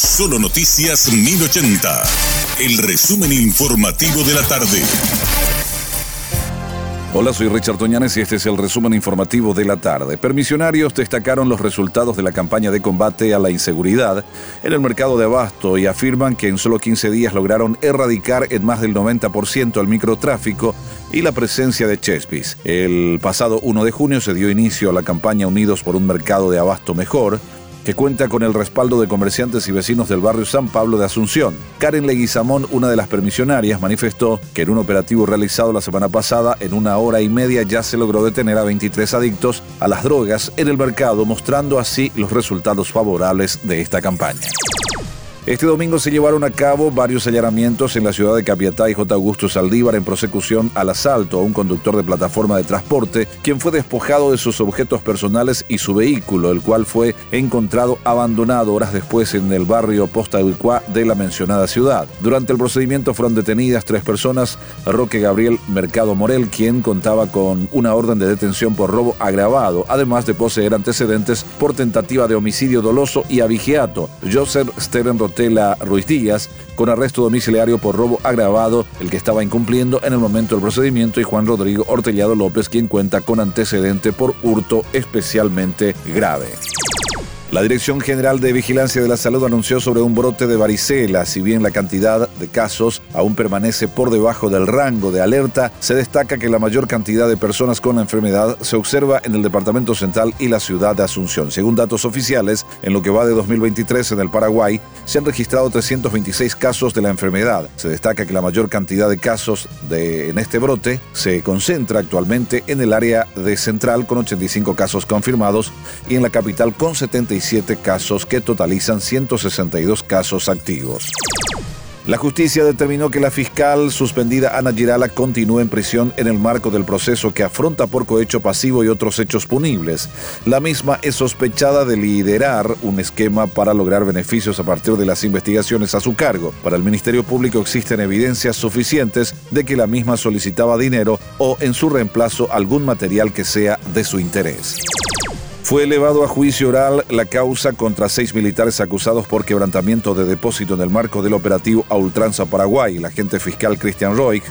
Solo Noticias 1080. El resumen informativo de la tarde. Hola, soy Richard Toñanes y este es el resumen informativo de la tarde. Permisionarios destacaron los resultados de la campaña de combate a la inseguridad en el mercado de abasto y afirman que en solo 15 días lograron erradicar en más del 90% el microtráfico y la presencia de Chespis. El pasado 1 de junio se dio inicio a la campaña Unidos por un mercado de abasto mejor que cuenta con el respaldo de comerciantes y vecinos del barrio San Pablo de Asunción. Karen Leguizamón, una de las permisionarias, manifestó que en un operativo realizado la semana pasada, en una hora y media ya se logró detener a 23 adictos a las drogas en el mercado, mostrando así los resultados favorables de esta campaña. Este domingo se llevaron a cabo varios allanamientos en la ciudad de Capiatá y J. Augusto Saldívar en prosecución al asalto a un conductor de plataforma de transporte, quien fue despojado de sus objetos personales y su vehículo, el cual fue encontrado abandonado horas después en el barrio Posta de la mencionada ciudad. Durante el procedimiento fueron detenidas tres personas, Roque Gabriel Mercado Morel, quien contaba con una orden de detención por robo agravado, además de poseer antecedentes por tentativa de homicidio doloso y abigeato. Joseph Steren Tela Ruiz Díaz con arresto domiciliario por robo agravado, el que estaba incumpliendo en el momento del procedimiento, y Juan Rodrigo Ortellado López, quien cuenta con antecedente por hurto especialmente grave. La Dirección General de Vigilancia de la Salud anunció sobre un brote de varicela. Si bien la cantidad de casos aún permanece por debajo del rango de alerta, se destaca que la mayor cantidad de personas con la enfermedad se observa en el Departamento Central y la ciudad de Asunción. Según datos oficiales, en lo que va de 2023 en el Paraguay, se han registrado 326 casos de la enfermedad. Se destaca que la mayor cantidad de casos de, en este brote se concentra actualmente en el área de Central con 85 casos confirmados y en la capital con 75 casos que totalizan 162 casos activos. La justicia determinó que la fiscal suspendida Ana Girala continúe en prisión en el marco del proceso que afronta por cohecho pasivo y otros hechos punibles. La misma es sospechada de liderar un esquema para lograr beneficios a partir de las investigaciones a su cargo. Para el Ministerio Público existen evidencias suficientes de que la misma solicitaba dinero o en su reemplazo algún material que sea de su interés. Fue elevado a juicio oral la causa contra seis militares acusados por quebrantamiento de depósito en el marco del operativo a Ultranza Paraguay. El agente fiscal Christian Roig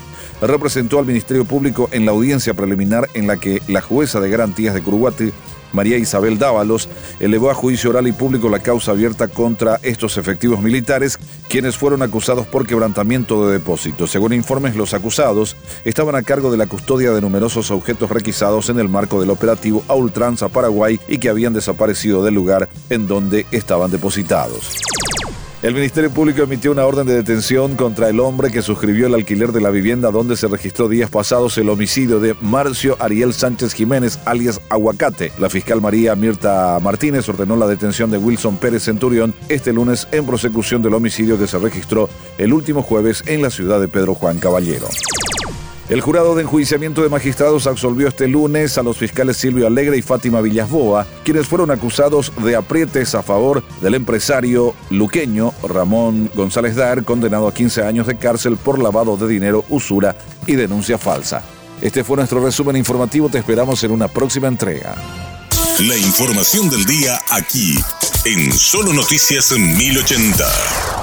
representó al Ministerio Público en la audiencia preliminar en la que la jueza de garantías de Curuguati María Isabel Dávalos, elevó a juicio oral y público la causa abierta contra estos efectivos militares, quienes fueron acusados por quebrantamiento de depósitos. Según informes, los acusados estaban a cargo de la custodia de numerosos objetos requisados en el marco del operativo a Ultranza Paraguay y que habían desaparecido del lugar en donde estaban depositados. El Ministerio Público emitió una orden de detención contra el hombre que suscribió el alquiler de la vivienda donde se registró días pasados el homicidio de Marcio Ariel Sánchez Jiménez, alias Aguacate. La fiscal María Mirta Martínez ordenó la detención de Wilson Pérez Centurión este lunes en prosecución del homicidio que se registró el último jueves en la ciudad de Pedro Juan Caballero. El jurado de enjuiciamiento de magistrados absolvió este lunes a los fiscales Silvio Alegre y Fátima Villasboa, quienes fueron acusados de aprietes a favor del empresario luqueño Ramón González Dar, condenado a 15 años de cárcel por lavado de dinero, usura y denuncia falsa. Este fue nuestro resumen informativo, te esperamos en una próxima entrega. La información del día aquí, en Solo Noticias 1080.